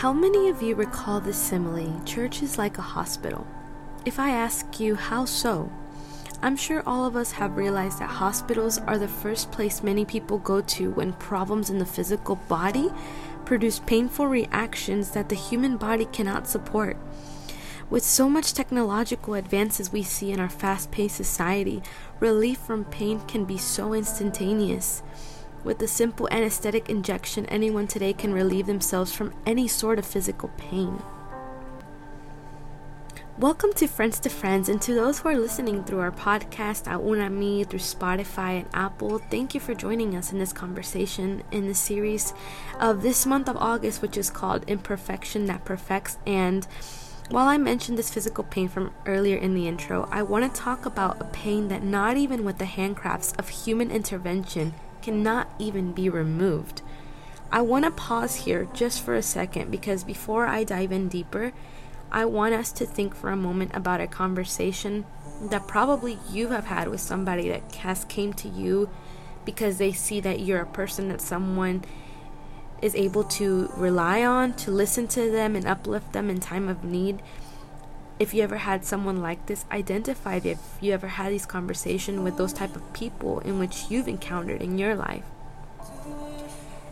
How many of you recall this simile, church is like a hospital? If I ask you how so, I'm sure all of us have realized that hospitals are the first place many people go to when problems in the physical body produce painful reactions that the human body cannot support. With so much technological advances we see in our fast paced society, relief from pain can be so instantaneous. With a simple anesthetic injection, anyone today can relieve themselves from any sort of physical pain. Welcome to Friends to Friends, and to those who are listening through our podcast, Aunami, through Spotify and Apple, thank you for joining us in this conversation in the series of this month of August, which is called Imperfection That Perfects. And while I mentioned this physical pain from earlier in the intro, I want to talk about a pain that not even with the handcrafts of human intervention cannot even be removed. I want to pause here just for a second because before I dive in deeper, I want us to think for a moment about a conversation that probably you have had with somebody that has came to you because they see that you're a person that someone is able to rely on, to listen to them and uplift them in time of need. If you ever had someone like this, identify if you ever had these conversations with those type of people in which you've encountered in your life.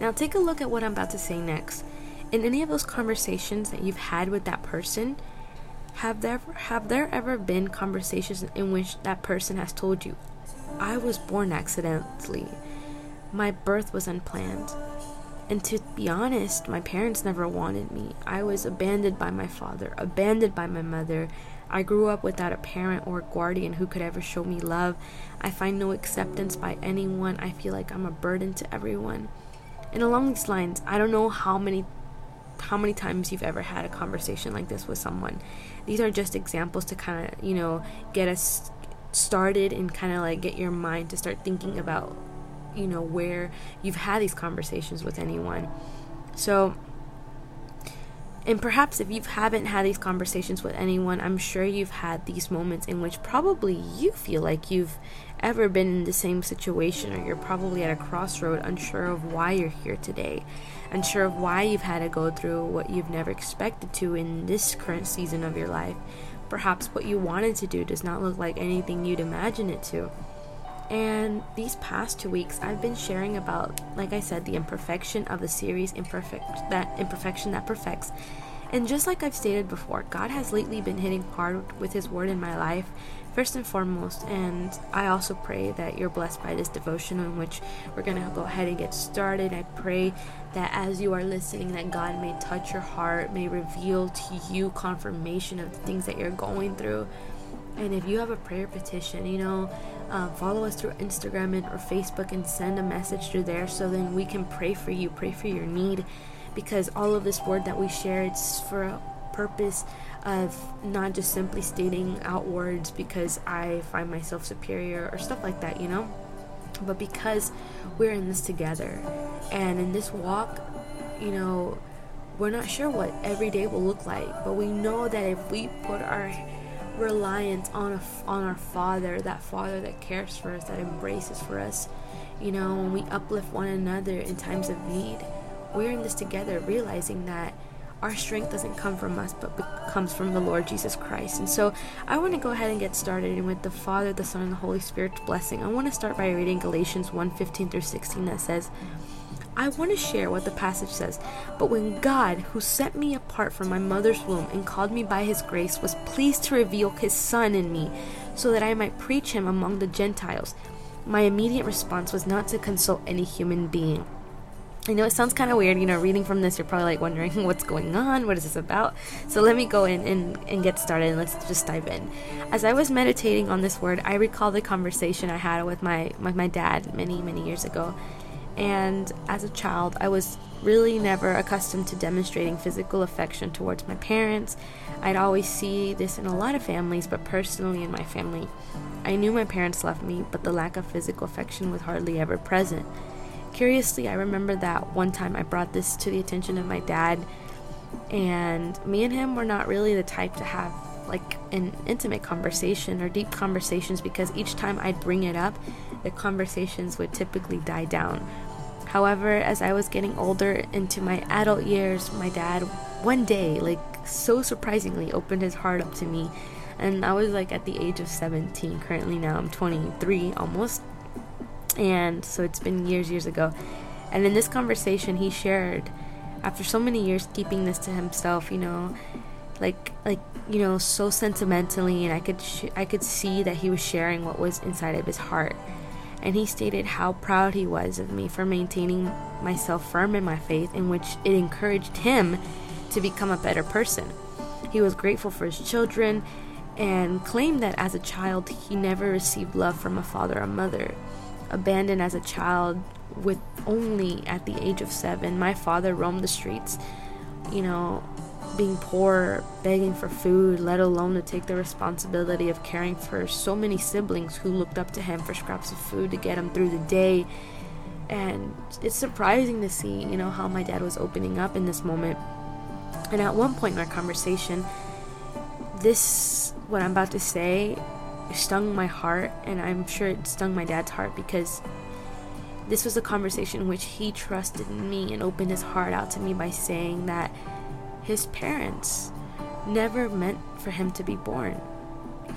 Now take a look at what I'm about to say next in any of those conversations that you've had with that person, have there have there ever been conversations in which that person has told you, "I was born accidentally. My birth was unplanned." And to be honest, my parents never wanted me. I was abandoned by my father, abandoned by my mother. I grew up without a parent or a guardian who could ever show me love. I find no acceptance by anyone. I feel like I'm a burden to everyone. And along these lines, I don't know how many how many times you've ever had a conversation like this with someone. These are just examples to kind of, you know, get us started and kind of like get your mind to start thinking about, you know, where you've had these conversations with anyone. So, and perhaps if you haven't had these conversations with anyone, I'm sure you've had these moments in which probably you feel like you've ever been in the same situation, or you're probably at a crossroad, unsure of why you're here today unsure of why you've had to go through what you've never expected to in this current season of your life. Perhaps what you wanted to do does not look like anything you'd imagine it to. And these past two weeks, I've been sharing about, like I said, the imperfection of the series imperfect that imperfection that perfects. And just like I've stated before, God has lately been hitting hard with His Word in my life, first and foremost. And I also pray that you're blessed by this devotion in which we're going to go ahead and get started. I pray that as you are listening, that God may touch your heart, may reveal to you confirmation of the things that you're going through. And if you have a prayer petition, you know, uh, follow us through Instagram and, or Facebook and send a message through there so then we can pray for you, pray for your need. Because all of this word that we share, it's for a purpose of not just simply stating out words because I find myself superior or stuff like that, you know? But because we're in this together and in this walk, you know, we're not sure what every day will look like, but we know that if we put our reliance on a, on our Father, that Father that cares for us, that embraces for us, you know, when we uplift one another in times of need, we're in this together, realizing that our strength doesn't come from us, but comes from the Lord Jesus Christ. And so I want to go ahead and get started and with the Father, the Son, and the Holy Spirit's blessing. I want to start by reading Galatians 1 15 through 16 that says, I want to share what the passage says. But when God, who set me apart from my mother's womb and called me by his grace, was pleased to reveal his Son in me so that I might preach him among the Gentiles, my immediate response was not to consult any human being I know it sounds kind of weird, you know, reading from this, you're probably like wondering what's going on, what is this about? So let me go in and, and get started and let's just dive in. As I was meditating on this word, I recall the conversation I had with my, with my dad many, many years ago. And as a child, I was really never accustomed to demonstrating physical affection towards my parents. I'd always see this in a lot of families, but personally in my family, I knew my parents loved me, but the lack of physical affection was hardly ever present. Curiously, I remember that one time I brought this to the attention of my dad, and me and him were not really the type to have like an intimate conversation or deep conversations because each time I'd bring it up, the conversations would typically die down. However, as I was getting older into my adult years, my dad one day, like so surprisingly, opened his heart up to me. And I was like at the age of 17. Currently, now I'm 23 almost. And so it's been years, years ago. And in this conversation, he shared, after so many years keeping this to himself, you know, like like you know, so sentimentally, and I could sh- I could see that he was sharing what was inside of his heart. And he stated how proud he was of me for maintaining myself firm in my faith, in which it encouraged him to become a better person. He was grateful for his children and claimed that as a child he never received love from a father or mother. Abandoned as a child with only at the age of seven, my father roamed the streets, you know, being poor, begging for food, let alone to take the responsibility of caring for so many siblings who looked up to him for scraps of food to get him through the day. And it's surprising to see, you know, how my dad was opening up in this moment. And at one point in our conversation, this, what I'm about to say, stung my heart, and I'm sure it stung my dad's heart because this was a conversation in which he trusted me and opened his heart out to me by saying that his parents never meant for him to be born.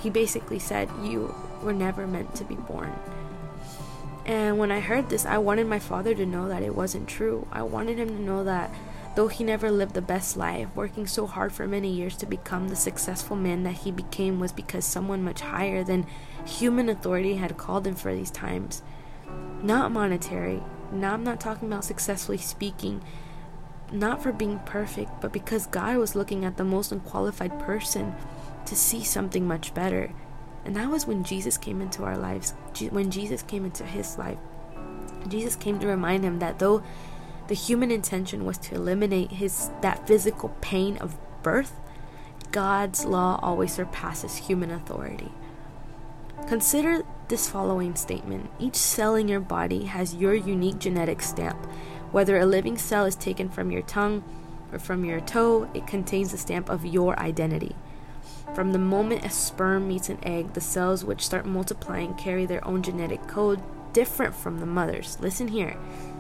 He basically said, You were never meant to be born. And when I heard this, I wanted my father to know that it wasn't true. I wanted him to know that though he never lived the best life, working so hard for many years to become the successful man that he became was because someone much higher than human authority had called him for these times. Not monetary. Now I'm not talking about successfully speaking, not for being perfect, but because God was looking at the most unqualified person to see something much better. And that was when Jesus came into our lives, when Jesus came into his life. Jesus came to remind him that though the human intention was to eliminate his that physical pain of birth, God's law always surpasses human authority. Consider this following statement. Each cell in your body has your unique genetic stamp. Whether a living cell is taken from your tongue or from your toe, it contains the stamp of your identity. From the moment a sperm meets an egg, the cells which start multiplying carry their own genetic code different from the mother's. Listen here.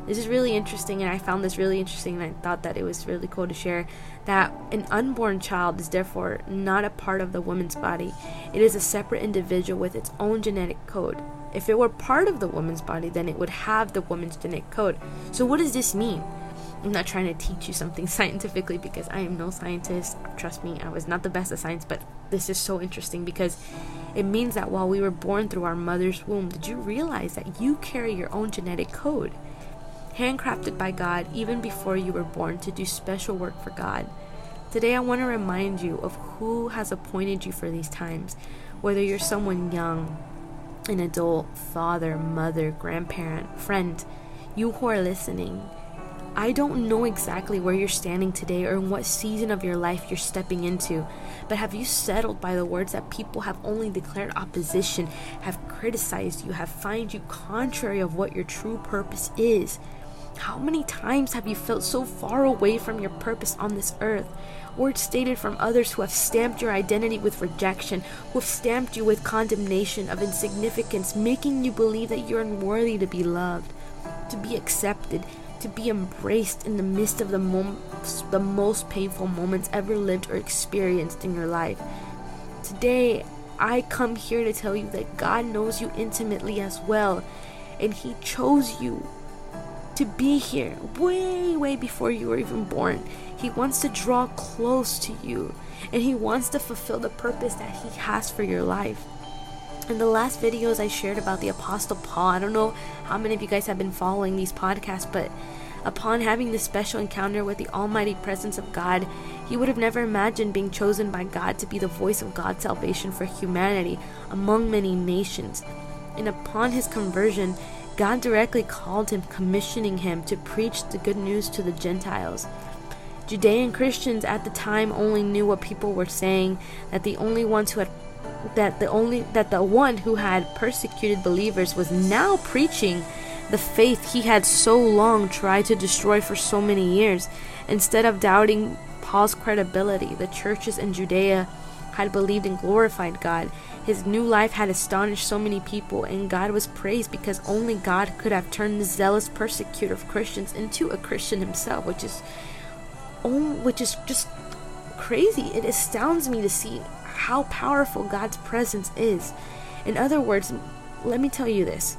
This is really interesting, and I found this really interesting, and I thought that it was really cool to share that an unborn child is therefore not a part of the woman's body. It is a separate individual with its own genetic code. If it were part of the woman's body, then it would have the woman's genetic code. So, what does this mean? I'm not trying to teach you something scientifically because I am no scientist. Trust me, I was not the best at science, but this is so interesting because it means that while we were born through our mother's womb, did you realize that you carry your own genetic code? Handcrafted by God even before you were born to do special work for God. Today, I want to remind you of who has appointed you for these times, whether you're someone young, an adult, father, mother, grandparent, friend, you who are listening. I don't know exactly where you're standing today or in what season of your life you're stepping into, but have you settled by the words that people have only declared opposition, have criticized you, have found you contrary of what your true purpose is? How many times have you felt so far away from your purpose on this earth? Words stated from others who have stamped your identity with rejection, who have stamped you with condemnation of insignificance, making you believe that you're unworthy to be loved, to be accepted, to be embraced in the midst of the, mom- the most painful moments ever lived or experienced in your life. Today, I come here to tell you that God knows you intimately as well, and He chose you to be here way, way before you were even born. He wants to draw close to you and He wants to fulfill the purpose that He has for your life. In the last videos I shared about the Apostle Paul, I don't know how many of you guys have been following these podcasts, but upon having this special encounter with the almighty presence of God, he would have never imagined being chosen by God to be the voice of God's salvation for humanity among many nations. And upon his conversion, God directly called him, commissioning him to preach the good news to the Gentiles. Judean Christians at the time only knew what people were saying, that the only ones who had that the only that the one who had persecuted believers was now preaching the faith he had so long tried to destroy for so many years. Instead of doubting Paul's credibility, the churches in Judea had believed and glorified God. His new life had astonished so many people, and God was praised because only God could have turned the zealous persecutor of Christians into a Christian himself, which is own, which is just crazy. It astounds me to see how powerful God's presence is. In other words, let me tell you this.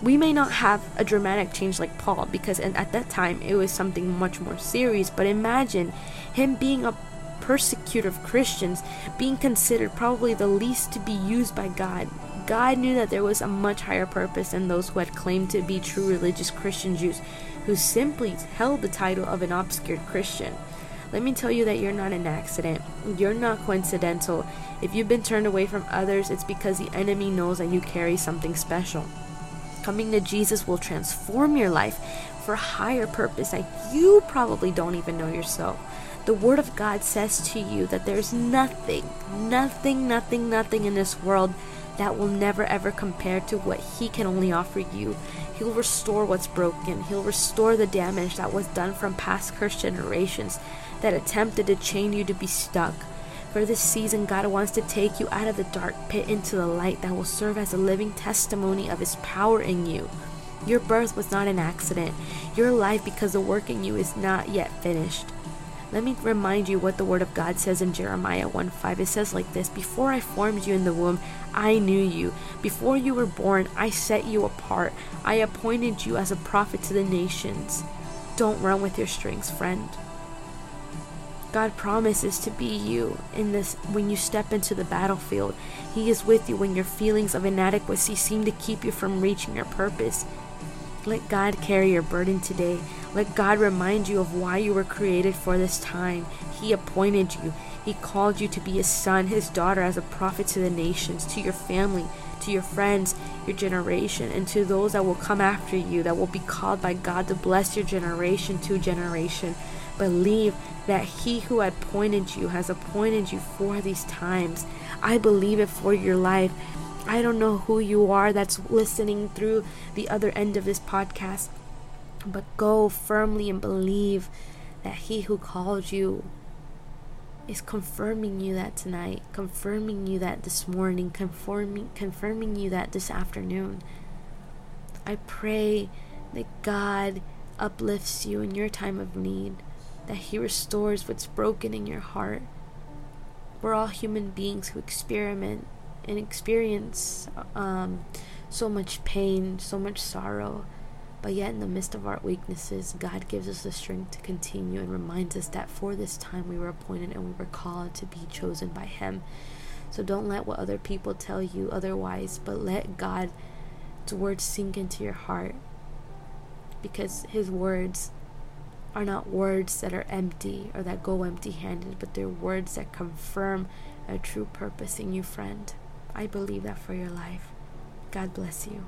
We may not have a dramatic change like Paul because at that time it was something much more serious, but imagine him being a persecutor of Christians, being considered probably the least to be used by God. God knew that there was a much higher purpose than those who had claimed to be true religious Christian Jews, who simply held the title of an obscure Christian. Let me tell you that you're not an accident. You're not coincidental. If you've been turned away from others, it's because the enemy knows that you carry something special. Coming to Jesus will transform your life for a higher purpose that you probably don't even know yourself. The Word of God says to you that there's nothing, nothing, nothing, nothing in this world that will never ever compare to what He can only offer you. He'll restore what's broken, He'll restore the damage that was done from past cursed generations that attempted to chain you to be stuck. For this season, God wants to take you out of the dark pit into the light that will serve as a living testimony of His power in you. Your birth was not an accident. Your life, because the work in you is not yet finished. Let me remind you what the Word of God says in Jeremiah 1 5. It says like this Before I formed you in the womb, I knew you. Before you were born, I set you apart. I appointed you as a prophet to the nations. Don't run with your strings, friend. God promises to be you in this when you step into the battlefield. He is with you when your feelings of inadequacy seem to keep you from reaching your purpose. Let God carry your burden today. Let God remind you of why you were created for this time. He appointed you. He called you to be his son, his daughter, as a prophet to the nations, to your family, to your friends, your generation, and to those that will come after you, that will be called by God to bless your generation to generation. Believe that he who appointed you has appointed you for these times. I believe it for your life. I don't know who you are that's listening through the other end of this podcast, but go firmly and believe that He who called you is confirming you that tonight, confirming you that this morning, confirming confirming you that this afternoon. I pray that God uplifts you in your time of need, that He restores what's broken in your heart. We're all human beings who experiment and experience um, so much pain, so much sorrow. But yet, in the midst of our weaknesses, God gives us the strength to continue and reminds us that for this time we were appointed and we were called to be chosen by Him. So don't let what other people tell you otherwise, but let God's words sink into your heart. Because His words are not words that are empty or that go empty handed, but they're words that confirm a true purpose in you, friend. I believe that for your life. God bless you.